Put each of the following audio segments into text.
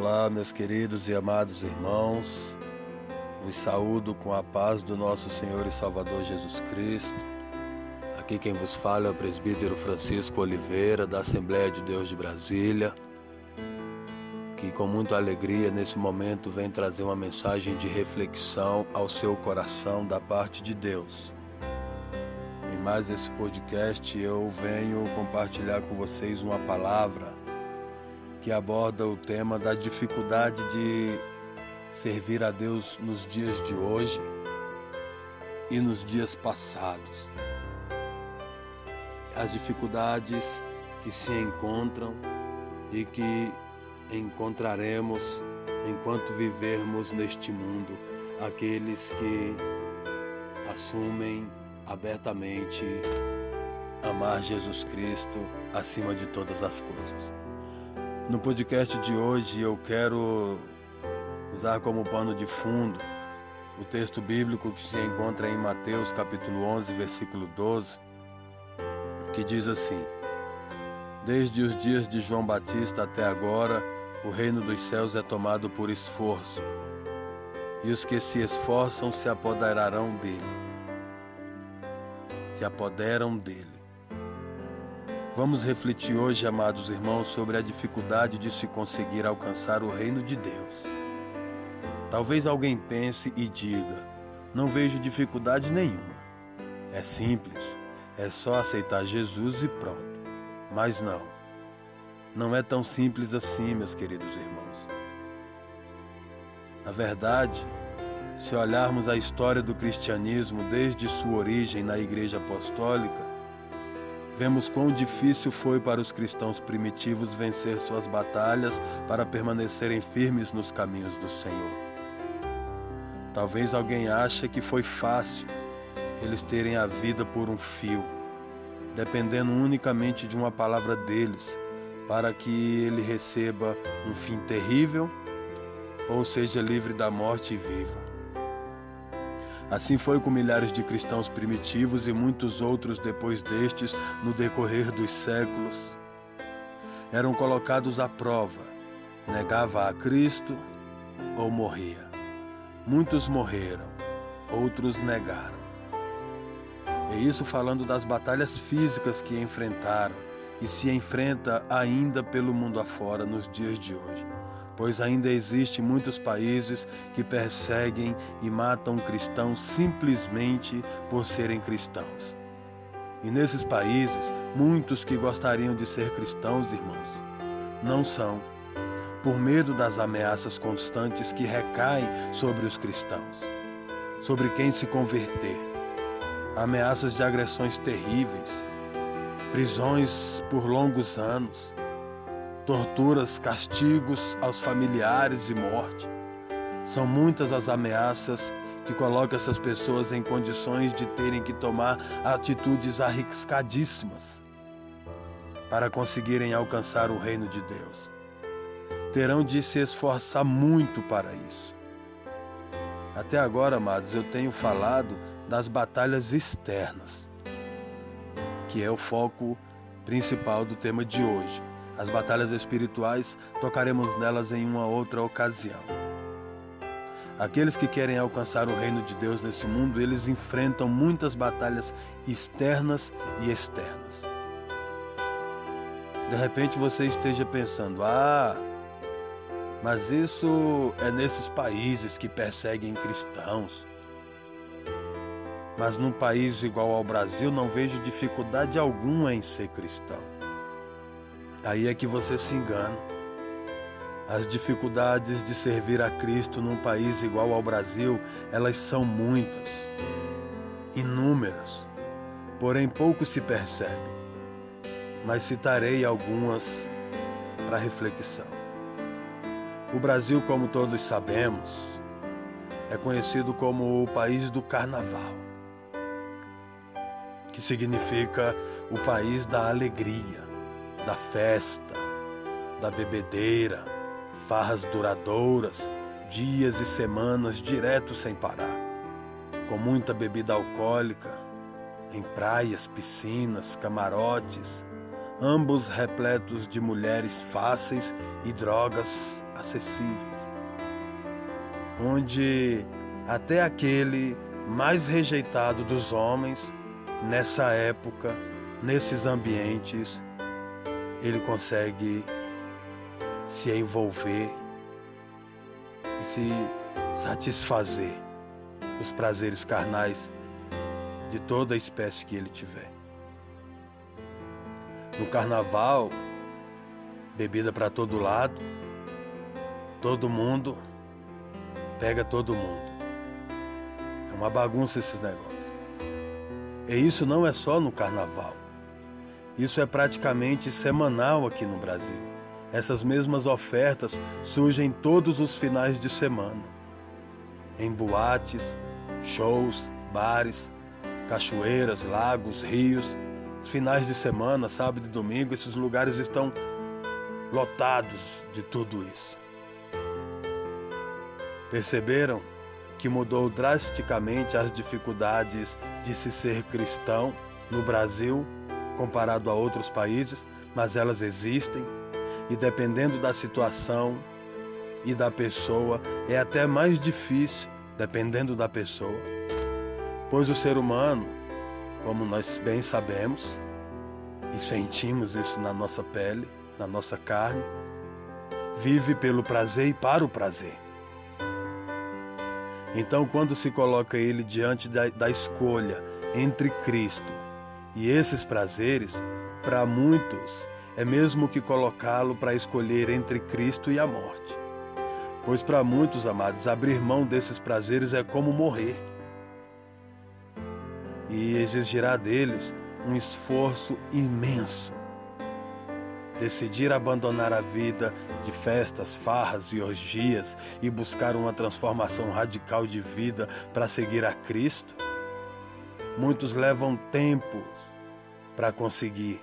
Olá, meus queridos e amados irmãos. Vos saúdo com a paz do nosso Senhor e Salvador Jesus Cristo. Aqui quem vos fala é o presbítero Francisco Oliveira, da Assembleia de Deus de Brasília, que com muita alegria nesse momento vem trazer uma mensagem de reflexão ao seu coração da parte de Deus. Em mais esse podcast eu venho compartilhar com vocês uma palavra que aborda o tema da dificuldade de servir a Deus nos dias de hoje e nos dias passados. As dificuldades que se encontram e que encontraremos enquanto vivermos neste mundo, aqueles que assumem abertamente amar Jesus Cristo acima de todas as coisas. No podcast de hoje eu quero usar como pano de fundo o texto bíblico que se encontra em Mateus capítulo 11, versículo 12, que diz assim: Desde os dias de João Batista até agora, o reino dos céus é tomado por esforço, e os que se esforçam se apoderarão dele. Se apoderam dele. Vamos refletir hoje, amados irmãos, sobre a dificuldade de se conseguir alcançar o reino de Deus. Talvez alguém pense e diga: não vejo dificuldade nenhuma. É simples, é só aceitar Jesus e pronto. Mas não, não é tão simples assim, meus queridos irmãos. Na verdade, se olharmos a história do cristianismo desde sua origem na Igreja Apostólica, vemos quão difícil foi para os cristãos primitivos vencer suas batalhas para permanecerem firmes nos caminhos do Senhor. Talvez alguém ache que foi fácil eles terem a vida por um fio, dependendo unicamente de uma palavra deles, para que ele receba um fim terrível ou seja livre da morte e viva. Assim foi com milhares de cristãos primitivos e muitos outros depois destes no decorrer dos séculos. Eram colocados à prova, negava a Cristo ou morria. Muitos morreram, outros negaram. E isso falando das batalhas físicas que enfrentaram e se enfrenta ainda pelo mundo afora nos dias de hoje pois ainda existem muitos países que perseguem e matam cristãos simplesmente por serem cristãos. E nesses países, muitos que gostariam de ser cristãos, irmãos, não são, por medo das ameaças constantes que recaem sobre os cristãos, sobre quem se converter, ameaças de agressões terríveis, prisões por longos anos torturas, castigos aos familiares e morte. São muitas as ameaças que colocam essas pessoas em condições de terem que tomar atitudes arriscadíssimas para conseguirem alcançar o reino de Deus. Terão de se esforçar muito para isso. Até agora, amados, eu tenho falado das batalhas externas, que é o foco principal do tema de hoje. As batalhas espirituais tocaremos nelas em uma outra ocasião. Aqueles que querem alcançar o reino de Deus nesse mundo, eles enfrentam muitas batalhas externas e externas. De repente você esteja pensando: ah, mas isso é nesses países que perseguem cristãos. Mas num país igual ao Brasil, não vejo dificuldade alguma em ser cristão. Aí é que você se engana. As dificuldades de servir a Cristo num país igual ao Brasil, elas são muitas, inúmeras, porém pouco se percebe. Mas citarei algumas para reflexão. O Brasil, como todos sabemos, é conhecido como o país do carnaval, que significa o país da alegria da festa, da bebedeira, farras duradouras, dias e semanas direto sem parar, com muita bebida alcoólica, em praias, piscinas, camarotes, ambos repletos de mulheres fáceis e drogas acessíveis, onde até aquele mais rejeitado dos homens, nessa época, nesses ambientes, ele consegue se envolver e se satisfazer os prazeres carnais de toda a espécie que ele tiver. No carnaval, bebida para todo lado, todo mundo pega todo mundo. É uma bagunça esses negócios. E isso não é só no carnaval. Isso é praticamente semanal aqui no Brasil. Essas mesmas ofertas surgem todos os finais de semana. Em boates, shows, bares, cachoeiras, lagos, rios. Os finais de semana, sábado e domingo, esses lugares estão lotados de tudo isso. Perceberam que mudou drasticamente as dificuldades de se ser cristão no Brasil comparado a outros países, mas elas existem e dependendo da situação e da pessoa, é até mais difícil, dependendo da pessoa. Pois o ser humano, como nós bem sabemos e sentimos isso na nossa pele, na nossa carne, vive pelo prazer e para o prazer. Então, quando se coloca ele diante da, da escolha entre Cristo e esses prazeres, para muitos é mesmo que colocá-lo para escolher entre Cristo e a morte. Pois para muitos, amados, abrir mão desses prazeres é como morrer. E exigirá deles um esforço imenso decidir abandonar a vida de festas, farras e orgias e buscar uma transformação radical de vida para seguir a Cristo? Muitos levam tempos para conseguir.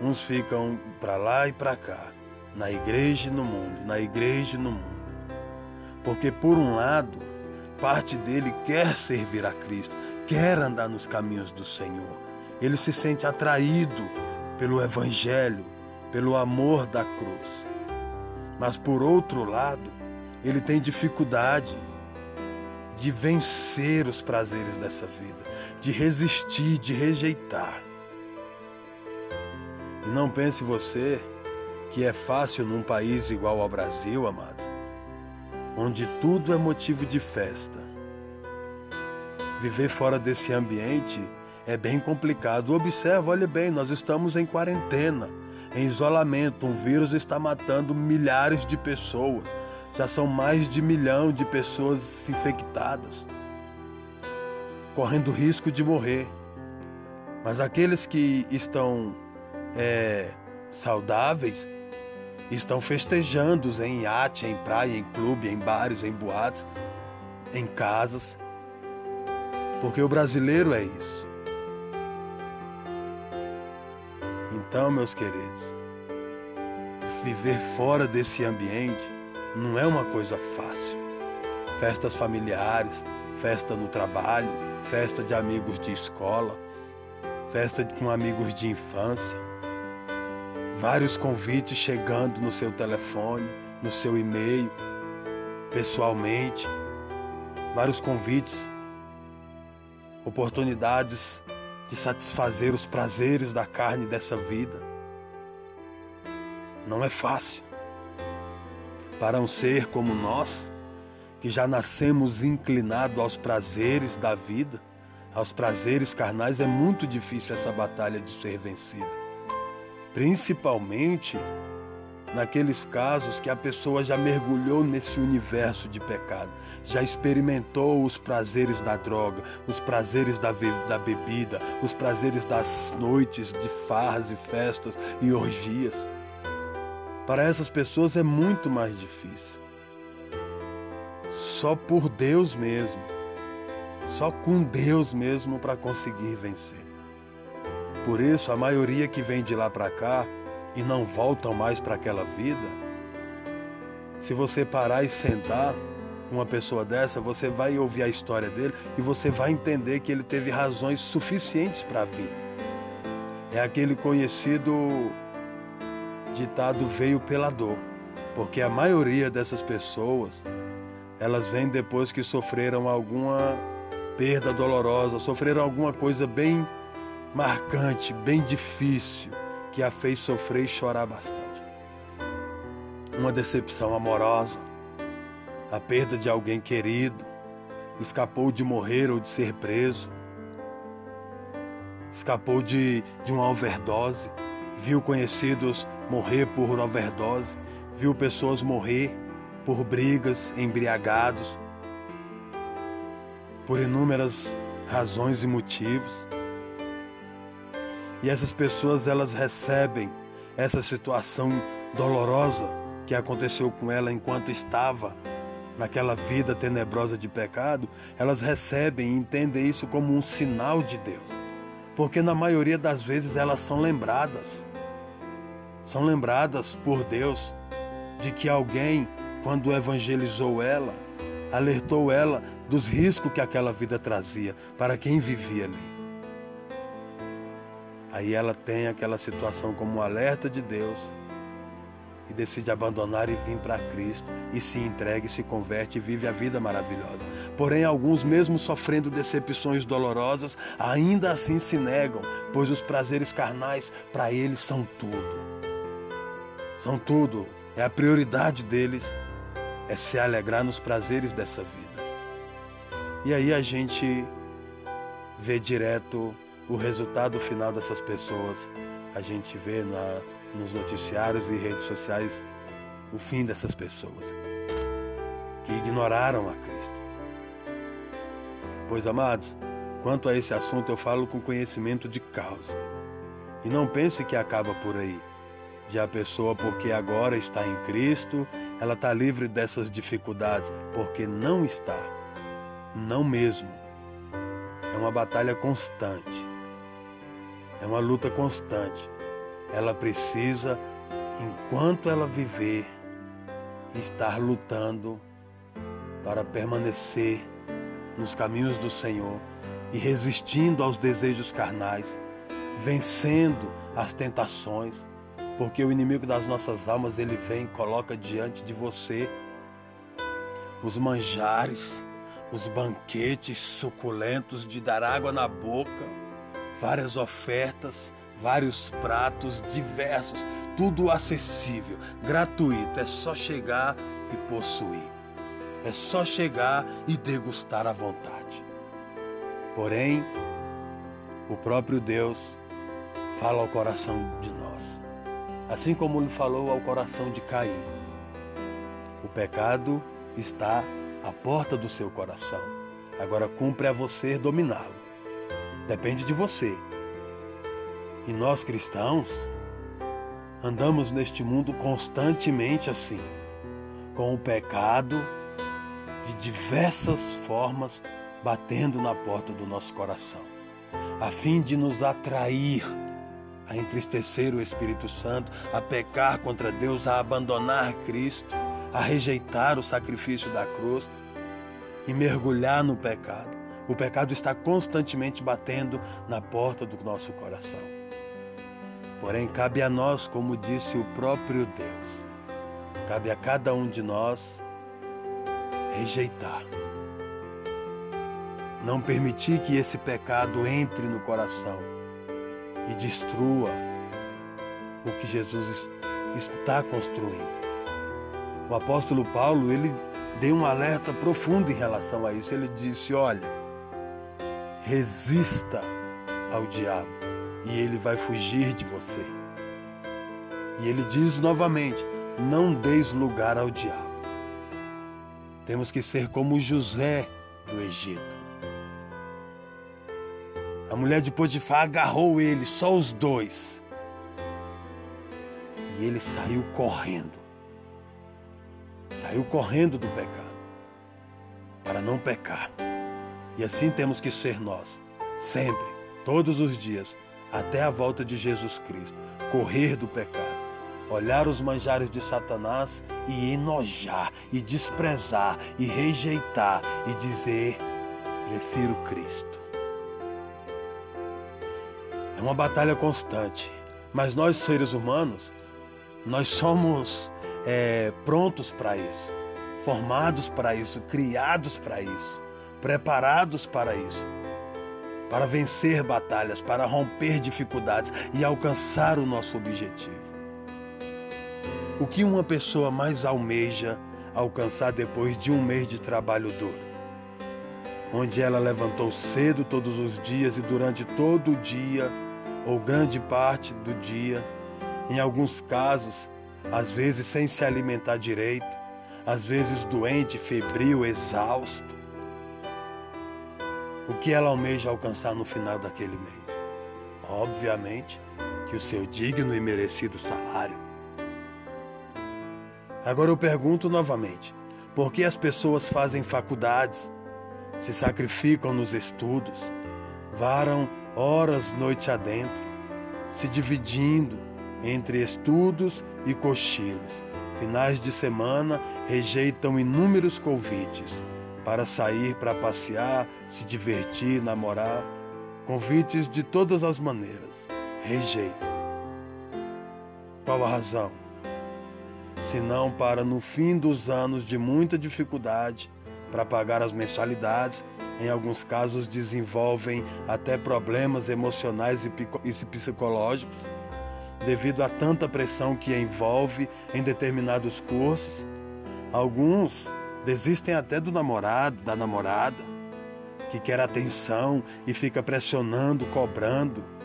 Uns ficam para lá e para cá, na igreja e no mundo, na igreja e no mundo. Porque, por um lado, parte dele quer servir a Cristo, quer andar nos caminhos do Senhor. Ele se sente atraído pelo Evangelho, pelo amor da cruz. Mas por outro lado, ele tem dificuldade de vencer os prazeres dessa vida, de resistir, de rejeitar. E não pense você que é fácil num país igual ao Brasil, amados, onde tudo é motivo de festa. Viver fora desse ambiente é bem complicado. Observa, olha bem, nós estamos em quarentena, em isolamento. Um vírus está matando milhares de pessoas. Já são mais de milhão de pessoas infectadas, correndo risco de morrer. Mas aqueles que estão é, saudáveis estão festejando em iate, em praia, em clube, em bares, em boates, em casas. Porque o brasileiro é isso. Então, meus queridos, viver fora desse ambiente não é uma coisa fácil. Festas familiares, festa no trabalho, festa de amigos de escola, festa com amigos de infância, vários convites chegando no seu telefone, no seu e-mail, pessoalmente, vários convites, oportunidades de satisfazer os prazeres da carne dessa vida. Não é fácil. Para um ser como nós, que já nascemos inclinados aos prazeres da vida, aos prazeres carnais, é muito difícil essa batalha de ser vencida. Principalmente naqueles casos que a pessoa já mergulhou nesse universo de pecado, já experimentou os prazeres da droga, os prazeres da, da bebida, os prazeres das noites de farras e festas e orgias. Para essas pessoas é muito mais difícil. Só por Deus mesmo, só com Deus mesmo para conseguir vencer. Por isso, a maioria que vem de lá para cá e não voltam mais para aquela vida, se você parar e sentar com uma pessoa dessa, você vai ouvir a história dele e você vai entender que ele teve razões suficientes para vir. É aquele conhecido ditado veio pela dor. Porque a maioria dessas pessoas, elas vêm depois que sofreram alguma perda dolorosa, sofreram alguma coisa bem marcante, bem difícil, que a fez sofrer e chorar bastante. Uma decepção amorosa, a perda de alguém querido, escapou de morrer ou de ser preso, escapou de, de uma overdose, viu conhecidos morrer por overdose, viu pessoas morrer por brigas, embriagados, por inúmeras razões e motivos. E essas pessoas elas recebem essa situação dolorosa que aconteceu com ela enquanto estava naquela vida tenebrosa de pecado, elas recebem e entendem isso como um sinal de Deus. Porque na maioria das vezes elas são lembradas. São lembradas por Deus de que alguém, quando evangelizou ela, alertou ela dos riscos que aquela vida trazia para quem vivia ali. Aí ela tem aquela situação como um alerta de Deus e decide abandonar e vir para Cristo e se entrega e se converte e vive a vida maravilhosa. Porém, alguns, mesmo sofrendo decepções dolorosas, ainda assim se negam, pois os prazeres carnais para eles são tudo. São tudo. É a prioridade deles é se alegrar nos prazeres dessa vida. E aí a gente vê direto o resultado final dessas pessoas. A gente vê na, nos noticiários e redes sociais o fim dessas pessoas que ignoraram a Cristo. Pois, amados, quanto a esse assunto eu falo com conhecimento de causa. E não pense que acaba por aí. Já a pessoa, porque agora está em Cristo, ela está livre dessas dificuldades, porque não está. Não mesmo. É uma batalha constante. É uma luta constante ela precisa, enquanto ela viver, estar lutando para permanecer nos caminhos do Senhor e resistindo aos desejos carnais, vencendo as tentações, porque o inimigo das nossas almas ele vem e coloca diante de você os manjares, os banquetes suculentos de dar água na boca, várias ofertas, vários pratos diversos, tudo acessível, gratuito. É só chegar e possuir. É só chegar e degustar à vontade. Porém, o próprio Deus fala ao coração de nós, assim como ele falou ao coração de Caim. O pecado está à porta do seu coração. Agora cumpre a você dominá-lo. Depende de você e nós cristãos andamos neste mundo constantemente assim, com o pecado de diversas formas batendo na porta do nosso coração, a fim de nos atrair a entristecer o Espírito Santo, a pecar contra Deus, a abandonar Cristo, a rejeitar o sacrifício da cruz e mergulhar no pecado. O pecado está constantemente batendo na porta do nosso coração. Porém, cabe a nós, como disse o próprio Deus, cabe a cada um de nós rejeitar. Não permitir que esse pecado entre no coração e destrua o que Jesus está construindo. O apóstolo Paulo, ele deu um alerta profundo em relação a isso. Ele disse: Olha, resista ao diabo e ele vai fugir de você. E ele diz novamente: não deis lugar ao diabo. Temos que ser como José do Egito. A mulher de Potifar agarrou ele, só os dois. E ele saiu correndo. Saiu correndo do pecado. Para não pecar. E assim temos que ser nós, sempre, todos os dias, até a volta de Jesus Cristo, correr do pecado, olhar os manjares de Satanás e enojar, e desprezar, e rejeitar, e dizer: prefiro Cristo. É uma batalha constante, mas nós, seres humanos, Nós somos é, prontos para isso, formados para isso, criados para isso, preparados para isso, para vencer batalhas, para romper dificuldades e alcançar o nosso objetivo. O que uma pessoa mais almeja alcançar depois de um mês de trabalho duro? Onde ela levantou cedo todos os dias e durante todo o dia, ou grande parte do dia, em alguns casos, às vezes sem se alimentar direito, às vezes doente, febril, exausto. O que ela almeja alcançar no final daquele mês? Obviamente que o seu digno e merecido salário. Agora eu pergunto novamente: por que as pessoas fazem faculdades, se sacrificam nos estudos, varam horas noite adentro, se dividindo entre estudos e cochilos? Finais de semana rejeitam inúmeros convites para sair para passear, se divertir, namorar. Convites de todas as maneiras. Rejeitam. Qual a razão? senão para, no fim dos anos de muita dificuldade para pagar as mensalidades, em alguns casos desenvolvem até problemas emocionais e psicológicos, devido a tanta pressão que envolve em determinados cursos. Alguns desistem até do namorado, da namorada, que quer atenção e fica pressionando, cobrando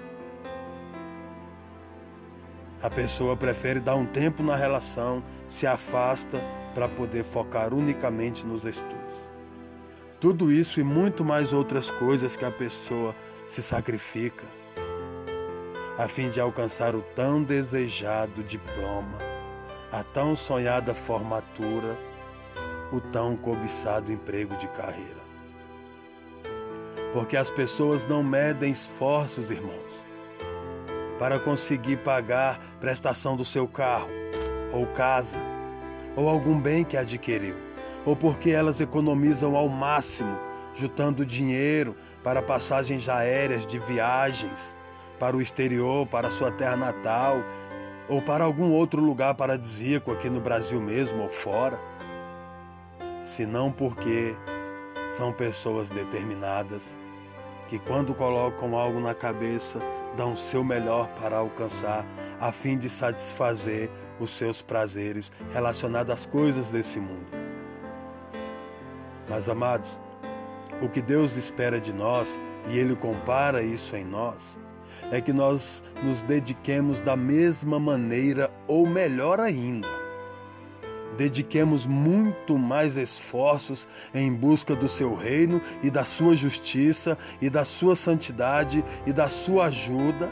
a pessoa prefere dar um tempo na relação, se afasta para poder focar unicamente nos estudos. Tudo isso e muito mais outras coisas que a pessoa se sacrifica a fim de alcançar o tão desejado diploma, a tão sonhada formatura, o tão cobiçado emprego de carreira. Porque as pessoas não medem esforços, irmãos para conseguir pagar prestação do seu carro, ou casa, ou algum bem que adquiriu, ou porque elas economizam ao máximo, juntando dinheiro para passagens aéreas de viagens para o exterior, para sua terra natal, ou para algum outro lugar paradisíaco aqui no Brasil mesmo ou fora, senão porque são pessoas determinadas que, quando colocam algo na cabeça, dão o seu melhor para alcançar, a fim de satisfazer os seus prazeres relacionados às coisas desse mundo. Mas, amados, o que Deus espera de nós, e Ele compara isso em nós, é que nós nos dediquemos da mesma maneira ou melhor ainda dediquemos muito mais esforços em busca do seu reino e da sua justiça e da sua santidade e da sua ajuda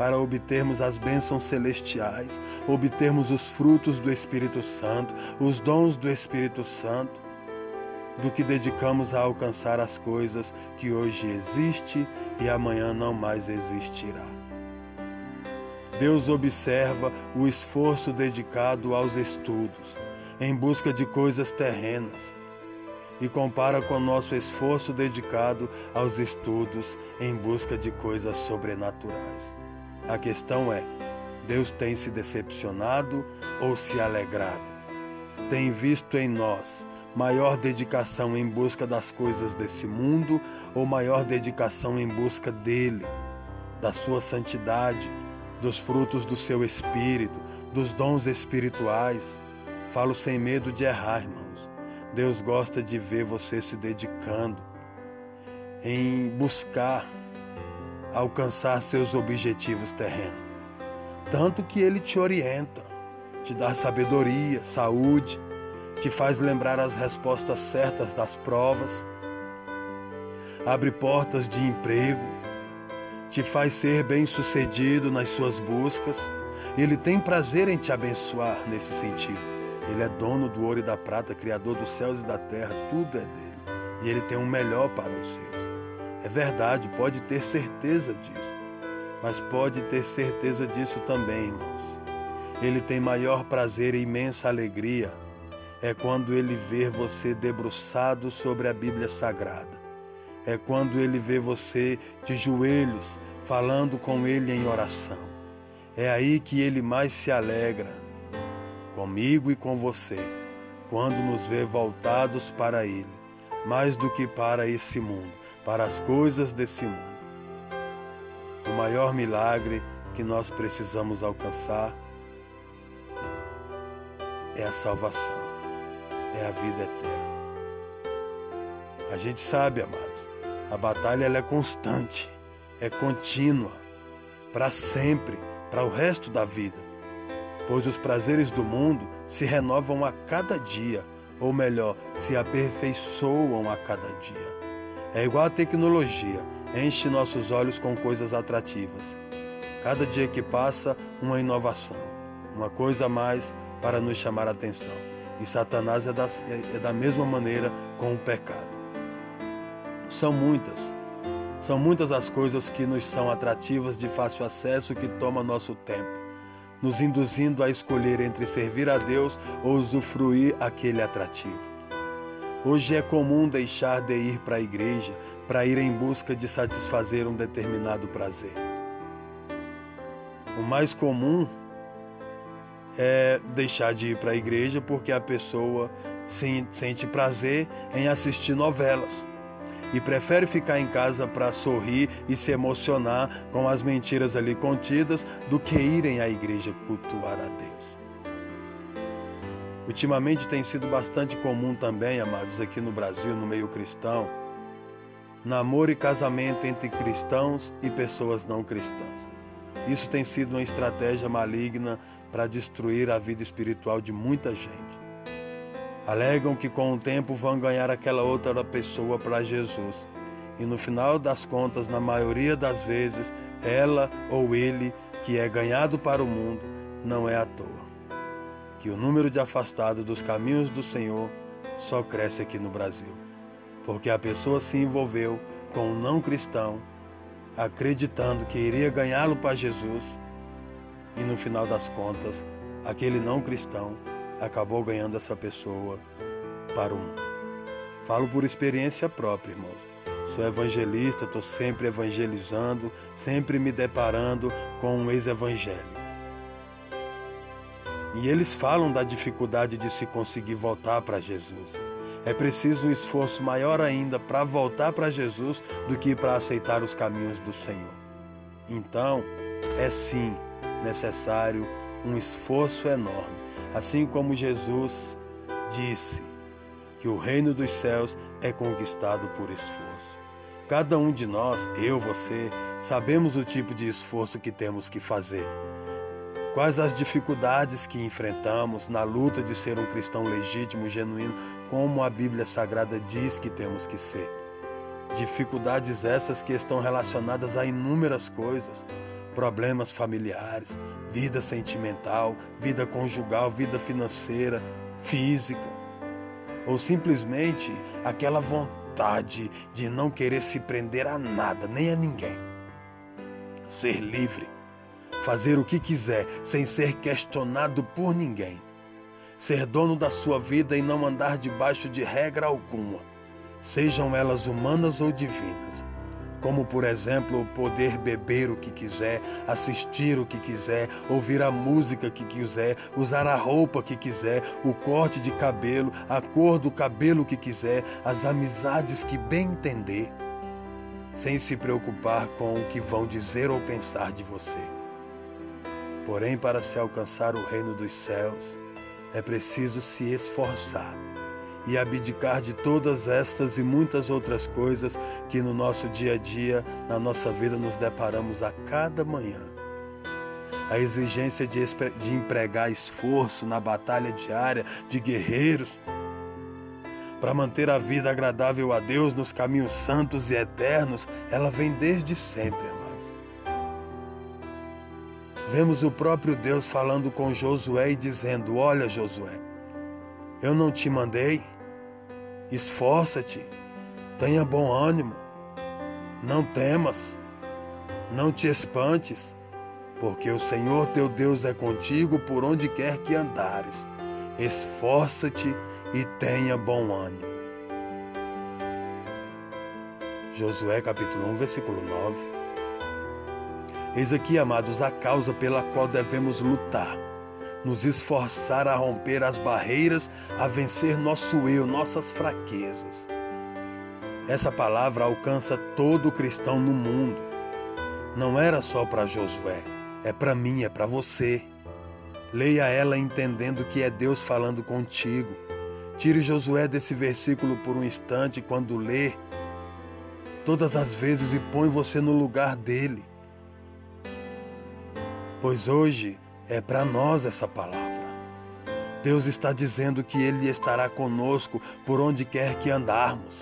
para obtermos as bênçãos celestiais, obtermos os frutos do Espírito Santo, os dons do Espírito Santo, do que dedicamos a alcançar as coisas que hoje existe e amanhã não mais existirá. Deus observa o esforço dedicado aos estudos, em busca de coisas terrenas, e compara com nosso esforço dedicado aos estudos em busca de coisas sobrenaturais. A questão é: Deus tem se decepcionado ou se alegrado? Tem visto em nós maior dedicação em busca das coisas desse mundo ou maior dedicação em busca dele, da sua santidade, dos frutos do seu espírito, dos dons espirituais. Falo sem medo de errar, irmãos. Deus gosta de ver você se dedicando em buscar alcançar seus objetivos terrenos. Tanto que ele te orienta, te dá sabedoria, saúde, te faz lembrar as respostas certas das provas, abre portas de emprego, te faz ser bem-sucedido nas suas buscas. Ele tem prazer em te abençoar nesse sentido. Ele é dono do ouro e da prata, criador dos céus e da terra, tudo é dele. E ele tem o um melhor para os seus. É verdade, pode ter certeza disso. Mas pode ter certeza disso também, irmãos. Ele tem maior prazer e imensa alegria é quando ele vê você debruçado sobre a Bíblia Sagrada é quando ele vê você de joelhos, falando com ele em oração. É aí que ele mais se alegra, comigo e com você, quando nos vê voltados para ele, mais do que para esse mundo, para as coisas desse mundo. O maior milagre que nós precisamos alcançar é a salvação, é a vida eterna. A gente sabe, amados, a batalha é constante, é contínua, para sempre, para o resto da vida, pois os prazeres do mundo se renovam a cada dia, ou melhor, se aperfeiçoam a cada dia. É igual a tecnologia, enche nossos olhos com coisas atrativas. Cada dia que passa, uma inovação, uma coisa a mais para nos chamar a atenção. E Satanás é da, é da mesma maneira com o pecado. São muitas, são muitas as coisas que nos são atrativas de fácil acesso que toma nosso tempo, nos induzindo a escolher entre servir a Deus ou usufruir aquele atrativo. Hoje é comum deixar de ir para a igreja para ir em busca de satisfazer um determinado prazer. O mais comum é deixar de ir para a igreja porque a pessoa sente prazer em assistir novelas e prefere ficar em casa para sorrir e se emocionar com as mentiras ali contidas do que irem à igreja cultuar a Deus. Ultimamente tem sido bastante comum também, amados, aqui no Brasil, no meio cristão, namoro e casamento entre cristãos e pessoas não cristãs. Isso tem sido uma estratégia maligna para destruir a vida espiritual de muita gente. Alegam que com o tempo vão ganhar aquela outra pessoa para Jesus. E no final das contas, na maioria das vezes, ela ou ele que é ganhado para o mundo não é à toa. Que o número de afastados dos caminhos do Senhor só cresce aqui no Brasil, porque a pessoa se envolveu com um não cristão, acreditando que iria ganhá-lo para Jesus, e no final das contas, aquele não cristão acabou ganhando essa pessoa para o mundo. Falo por experiência própria, irmãos. Sou evangelista, estou sempre evangelizando, sempre me deparando com um ex-evangelho. E eles falam da dificuldade de se conseguir voltar para Jesus. É preciso um esforço maior ainda para voltar para Jesus do que para aceitar os caminhos do Senhor. Então, é sim necessário um esforço enorme Assim como Jesus disse que o reino dos céus é conquistado por esforço. Cada um de nós, eu, você, sabemos o tipo de esforço que temos que fazer. Quais as dificuldades que enfrentamos na luta de ser um cristão legítimo, genuíno, como a Bíblia Sagrada diz que temos que ser. Dificuldades essas que estão relacionadas a inúmeras coisas, problemas familiares, vida sentimental, vida conjugal, vida financeira, física, ou simplesmente aquela vontade de não querer se prender a nada, nem a ninguém. Ser livre, fazer o que quiser sem ser questionado por ninguém. Ser dono da sua vida e não andar debaixo de regra alguma, sejam elas humanas ou divinas como por exemplo poder beber o que quiser, assistir o que quiser, ouvir a música que quiser, usar a roupa que quiser, o corte de cabelo, a cor do cabelo que quiser, as amizades que bem entender, sem se preocupar com o que vão dizer ou pensar de você. Porém, para se alcançar o reino dos céus, é preciso se esforçar e abdicar de todas estas e muitas outras coisas que no nosso dia a dia, na nossa vida, nos deparamos a cada manhã. A exigência de, de empregar esforço na batalha diária de guerreiros para manter a vida agradável a Deus nos caminhos santos e eternos, ela vem desde sempre, amados. Vemos o próprio Deus falando com Josué e dizendo: Olha, Josué, eu não te mandei? Esforça-te, tenha bom ânimo, não temas, não te espantes, porque o Senhor teu Deus é contigo por onde quer que andares. Esforça-te e tenha bom ânimo. Josué capítulo 1, versículo 9. Eis aqui, amados, a causa pela qual devemos lutar, nos esforçar a romper as barreiras, a vencer nosso eu, nossas fraquezas. Essa palavra alcança todo cristão no mundo. Não era só para Josué, é para mim, é para você. Leia ela entendendo que é Deus falando contigo. Tire Josué desse versículo por um instante quando lê, todas as vezes e põe você no lugar dele. Pois hoje é para nós essa palavra. Deus está dizendo que Ele estará conosco por onde quer que andarmos,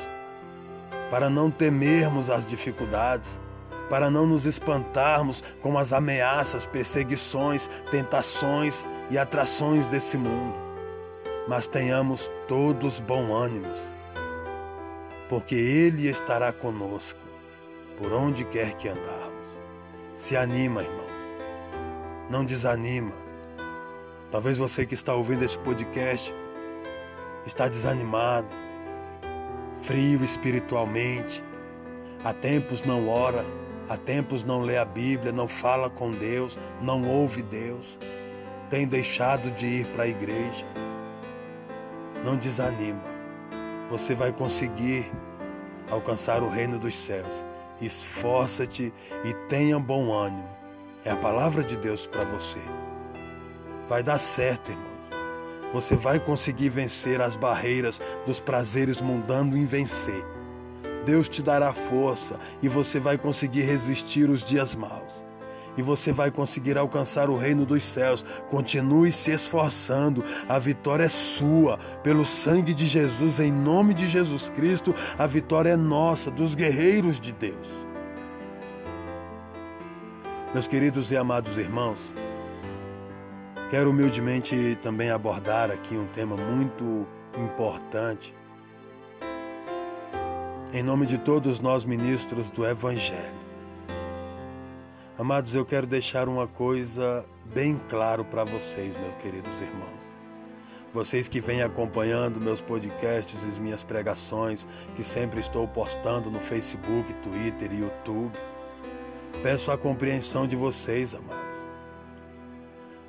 para não temermos as dificuldades para não nos espantarmos com as ameaças, perseguições, tentações e atrações desse mundo, mas tenhamos todos bom ânimos, porque Ele estará conosco por onde quer que andarmos. Se anima, irmãos, não desanima. Talvez você que está ouvindo esse podcast está desanimado, frio espiritualmente, há tempos não ora Há tempos não lê a Bíblia, não fala com Deus, não ouve Deus, tem deixado de ir para a igreja. Não desanima. Você vai conseguir alcançar o reino dos céus. Esforça-te e tenha bom ânimo. É a palavra de Deus para você. Vai dar certo, irmãos. Você vai conseguir vencer as barreiras dos prazeres mundanos em vencer. Deus te dará força e você vai conseguir resistir os dias maus. E você vai conseguir alcançar o reino dos céus. Continue se esforçando. A vitória é sua. Pelo sangue de Jesus, em nome de Jesus Cristo, a vitória é nossa, dos guerreiros de Deus. Meus queridos e amados irmãos, quero humildemente também abordar aqui um tema muito importante em nome de todos nós ministros do Evangelho. Amados, eu quero deixar uma coisa bem claro para vocês, meus queridos irmãos. Vocês que vêm acompanhando meus podcasts e minhas pregações, que sempre estou postando no Facebook, Twitter e YouTube, peço a compreensão de vocês, amados.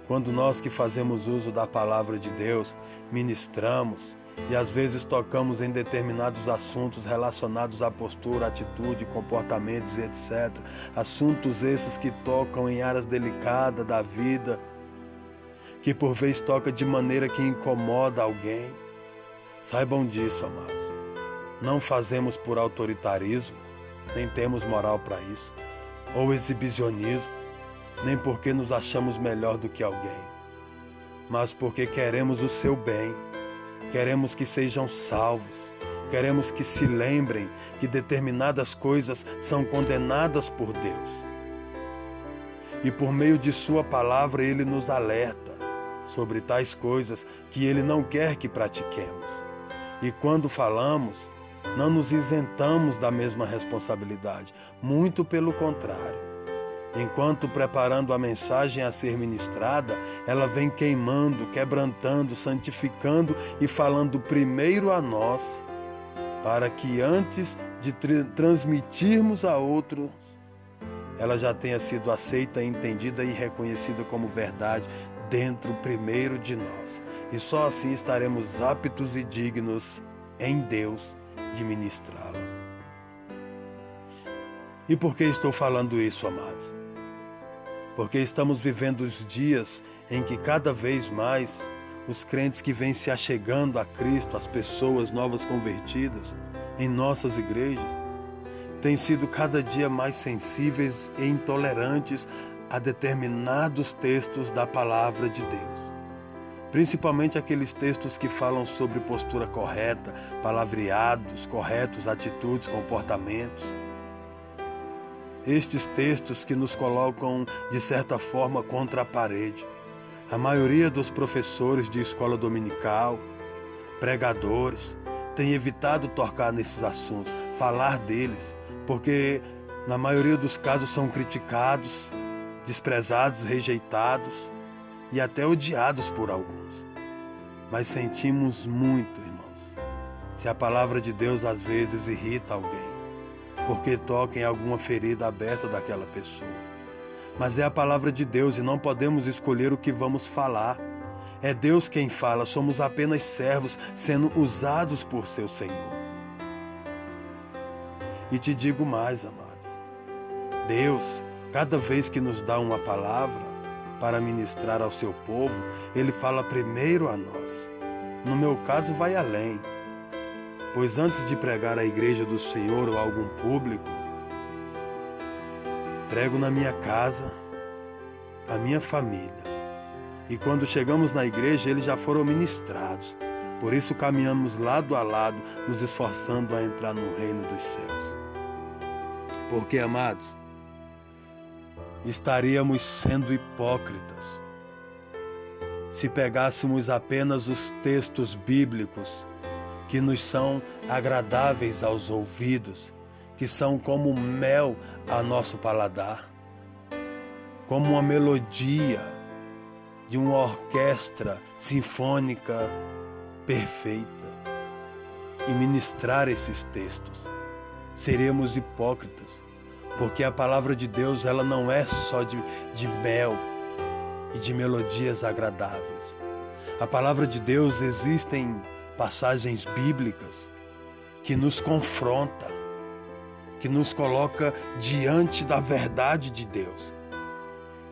Quando nós que fazemos uso da palavra de Deus, ministramos, e às vezes tocamos em determinados assuntos relacionados à postura, atitude, comportamentos e etc. Assuntos esses que tocam em áreas delicadas da vida, que por vezes toca de maneira que incomoda alguém. Saibam disso, amados. Não fazemos por autoritarismo, nem temos moral para isso, ou exibicionismo, nem porque nos achamos melhor do que alguém, mas porque queremos o seu bem Queremos que sejam salvos. Queremos que se lembrem que determinadas coisas são condenadas por Deus. E por meio de Sua palavra, Ele nos alerta sobre tais coisas que Ele não quer que pratiquemos. E quando falamos, não nos isentamos da mesma responsabilidade, muito pelo contrário. Enquanto preparando a mensagem a ser ministrada, ela vem queimando, quebrantando, santificando e falando primeiro a nós, para que antes de transmitirmos a outros, ela já tenha sido aceita, entendida e reconhecida como verdade dentro primeiro de nós. E só assim estaremos aptos e dignos em Deus de ministrá-la. E por que estou falando isso, amados? porque estamos vivendo os dias em que cada vez mais os crentes que vêm se achegando a Cristo, as pessoas novas convertidas em nossas igrejas, têm sido cada dia mais sensíveis e intolerantes a determinados textos da palavra de Deus. Principalmente aqueles textos que falam sobre postura correta, palavreados corretos, atitudes, comportamentos estes textos que nos colocam, de certa forma, contra a parede. A maioria dos professores de escola dominical, pregadores, tem evitado tocar nesses assuntos, falar deles, porque na maioria dos casos são criticados, desprezados, rejeitados e até odiados por alguns. Mas sentimos muito, irmãos, se a palavra de Deus às vezes irrita alguém porque toca em alguma ferida aberta daquela pessoa. mas é a palavra de Deus e não podemos escolher o que vamos falar. É Deus quem fala, somos apenas servos sendo usados por seu Senhor. E te digo mais, amados: Deus, cada vez que nos dá uma palavra para ministrar ao seu povo, ele fala primeiro a nós. No meu caso, vai além. Pois antes de pregar a igreja do Senhor ou a algum público, prego na minha casa, a minha família. E quando chegamos na igreja, eles já foram ministrados. Por isso caminhamos lado a lado, nos esforçando a entrar no reino dos céus. Porque, amados, estaríamos sendo hipócritas. Se pegássemos apenas os textos bíblicos que nos são agradáveis aos ouvidos, que são como mel a nosso paladar, como uma melodia de uma orquestra sinfônica perfeita, e ministrar esses textos. Seríamos hipócritas, porque a palavra de Deus ela não é só de, de mel e de melodias agradáveis. A palavra de Deus existem passagens bíblicas que nos confronta, que nos coloca diante da verdade de Deus,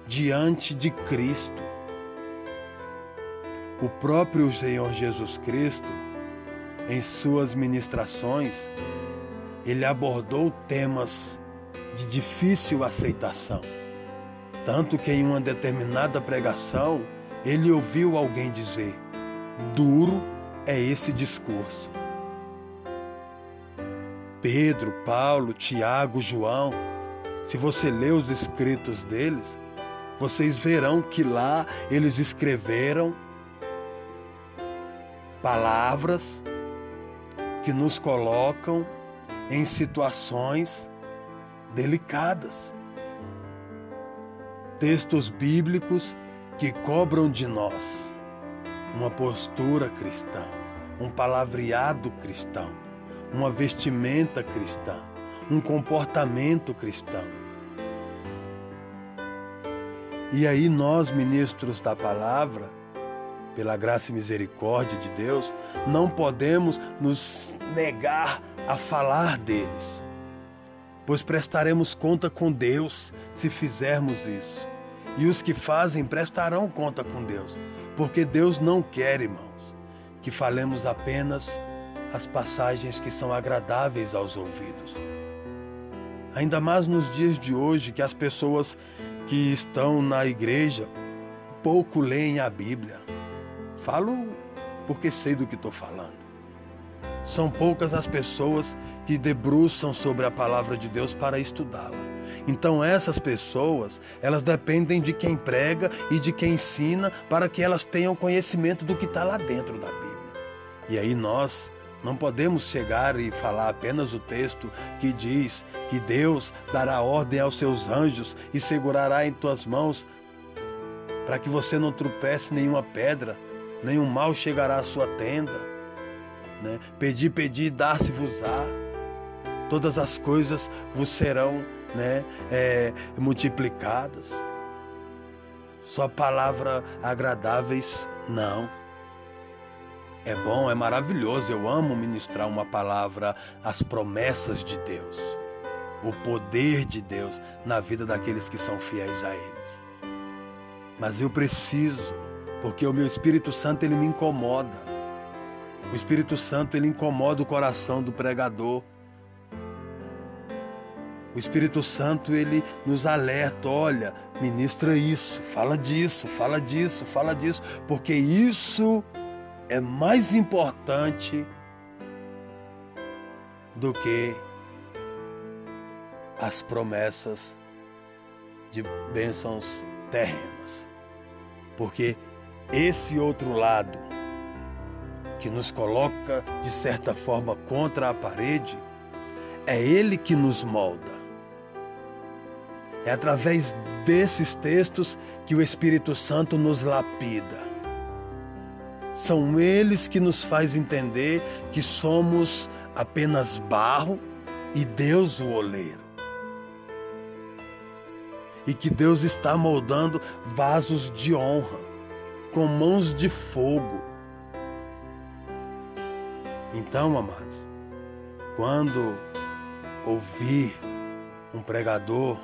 diante de Cristo. O próprio Senhor Jesus Cristo, em suas ministrações, ele abordou temas de difícil aceitação. Tanto que em uma determinada pregação, ele ouviu alguém dizer: duro é esse discurso. Pedro, Paulo, Tiago, João, se você ler os escritos deles, vocês verão que lá eles escreveram palavras que nos colocam em situações delicadas. Textos bíblicos que cobram de nós uma postura cristã, um palavreado cristão, uma vestimenta cristã, um comportamento cristão. E aí nós, ministros da palavra, pela graça e misericórdia de Deus, não podemos nos negar a falar deles, pois prestaremos conta com Deus se fizermos isso. E os que fazem prestarão conta com Deus, porque Deus não quer, irmãos, que falemos apenas as passagens que são agradáveis aos ouvidos. Ainda mais nos dias de hoje, que as pessoas que estão na igreja pouco leem a Bíblia. Falo porque sei do que estou falando. São poucas as pessoas que debruçam sobre a palavra de Deus para estudá-la. Então essas pessoas, elas dependem de quem prega e de quem ensina para que elas tenham conhecimento do que está lá dentro da Bíblia. E aí nós não podemos chegar e falar apenas o texto que diz que Deus dará ordem aos seus anjos e segurará em tuas mãos para que você não tropece nenhuma pedra, nenhum mal chegará à sua tenda. Né? Pedi, pedi, dar-se-vos-á. Todas as coisas vos serão né, é, multiplicadas. Só palavras agradáveis, não. É bom, é maravilhoso. Eu amo ministrar uma palavra, as promessas de Deus, o poder de Deus na vida daqueles que são fiéis a Ele. Mas eu preciso, porque o meu Espírito Santo ele me incomoda. O Espírito Santo ele incomoda o coração do pregador. O Espírito Santo ele nos alerta, olha, ministra isso, fala disso, fala disso, fala disso, porque isso é mais importante do que as promessas de bênçãos terrenas. Porque esse outro lado que nos coloca de certa forma contra a parede, é ele que nos molda. É através desses textos que o Espírito Santo nos lapida. São eles que nos faz entender que somos apenas barro e Deus o oleiro. e que Deus está moldando vasos de honra, com mãos de fogo. Então, amados, quando ouvir um pregador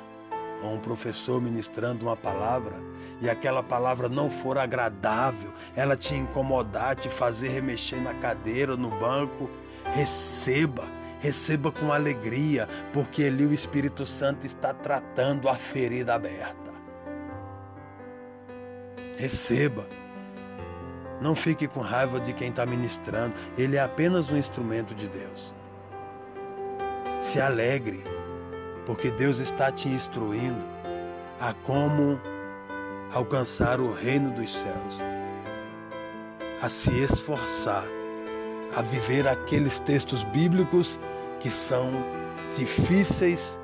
ou um professor ministrando uma palavra e aquela palavra não for agradável, ela te incomodar, te fazer remexer na cadeira, no banco, receba, receba com alegria, porque ali o Espírito Santo está tratando a ferida aberta. Receba. Não fique com raiva de quem está ministrando, ele é apenas um instrumento de Deus. Se alegre porque Deus está te instruindo a como alcançar o reino dos céus, a se esforçar, a viver aqueles textos bíblicos que são difíceis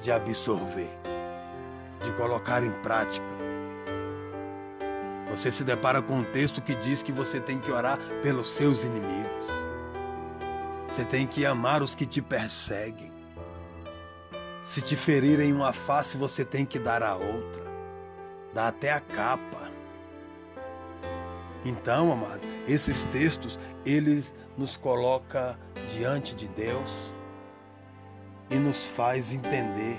de absorver, de colocar em prática. Você se depara com um texto que diz que você tem que orar pelos seus inimigos. Você tem que amar os que te perseguem. Se te ferirem uma face, você tem que dar a outra. Dá até a capa. Então, amado, esses textos, eles nos coloca diante de Deus e nos faz entender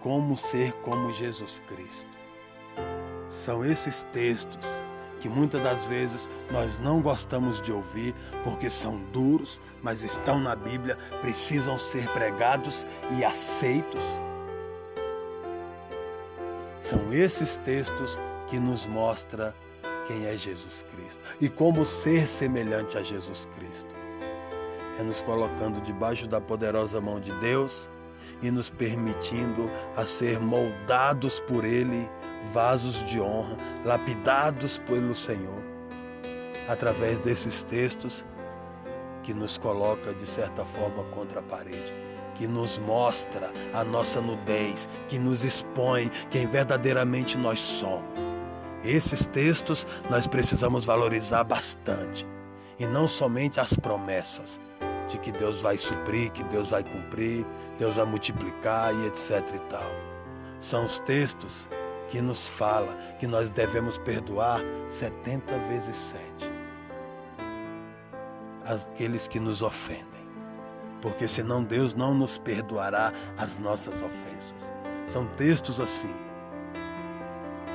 como ser como Jesus Cristo. São esses textos que muitas das vezes nós não gostamos de ouvir porque são duros, mas estão na Bíblia, precisam ser pregados e aceitos. São esses textos que nos mostra quem é Jesus Cristo e como ser semelhante a Jesus Cristo. É nos colocando debaixo da poderosa mão de Deus e nos permitindo a ser moldados por Ele, vasos de honra, lapidados pelo Senhor, através desses textos que nos coloca de certa forma contra a parede, que nos mostra a nossa nudez, que nos expõe quem verdadeiramente nós somos. Esses textos nós precisamos valorizar bastante, e não somente as promessas, de que Deus vai suprir, que Deus vai cumprir, Deus vai multiplicar e etc e tal. São os textos que nos fala que nós devemos perdoar 70 vezes 7 aqueles que nos ofendem. Porque senão Deus não nos perdoará as nossas ofensas. São textos assim.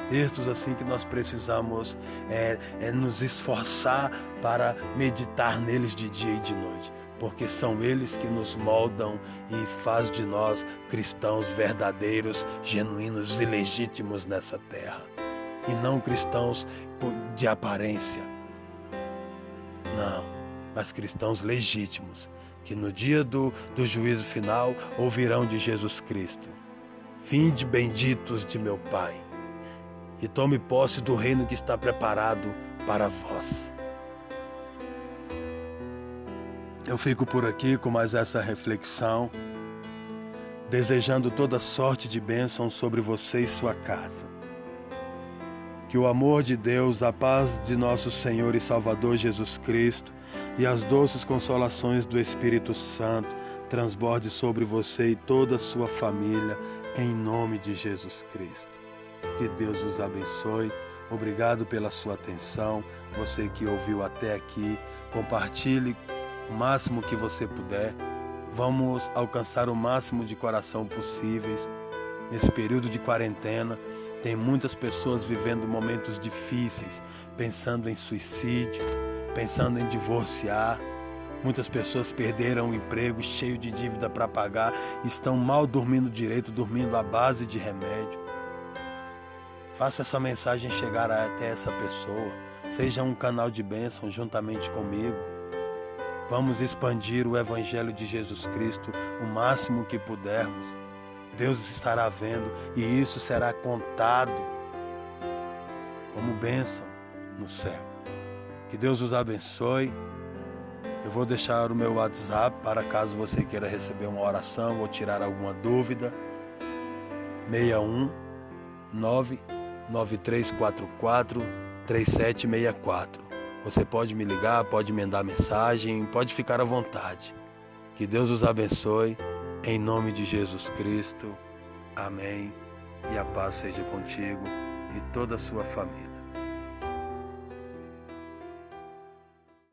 Textos assim que nós precisamos é, é, nos esforçar para meditar neles de dia e de noite porque são eles que nos moldam e faz de nós cristãos verdadeiros, genuínos e legítimos nessa terra, e não cristãos de aparência. Não, mas cristãos legítimos, que no dia do, do juízo final ouvirão de Jesus Cristo: Vinde benditos de meu Pai, e tome posse do reino que está preparado para vós. Eu fico por aqui com mais essa reflexão, desejando toda sorte de bênção sobre você e sua casa. Que o amor de Deus, a paz de nosso Senhor e Salvador Jesus Cristo e as doces consolações do Espírito Santo transborde sobre você e toda a sua família, em nome de Jesus Cristo. Que Deus os abençoe. Obrigado pela sua atenção. Você que ouviu até aqui, compartilhe o máximo que você puder. Vamos alcançar o máximo de coração possíveis nesse período de quarentena. Tem muitas pessoas vivendo momentos difíceis, pensando em suicídio, pensando em divorciar. Muitas pessoas perderam o emprego, cheio de dívida para pagar, estão mal dormindo direito, dormindo à base de remédio. Faça essa mensagem chegar até essa pessoa. Seja um canal de bênção juntamente comigo. Vamos expandir o Evangelho de Jesus Cristo o máximo que pudermos. Deus estará vendo e isso será contado como bênção no céu. Que Deus os abençoe. Eu vou deixar o meu WhatsApp para caso você queira receber uma oração ou tirar alguma dúvida. 61 99344 3764. Você pode me ligar, pode mandar mensagem, pode ficar à vontade. Que Deus os abençoe, em nome de Jesus Cristo. Amém. E a paz seja contigo e toda a sua família.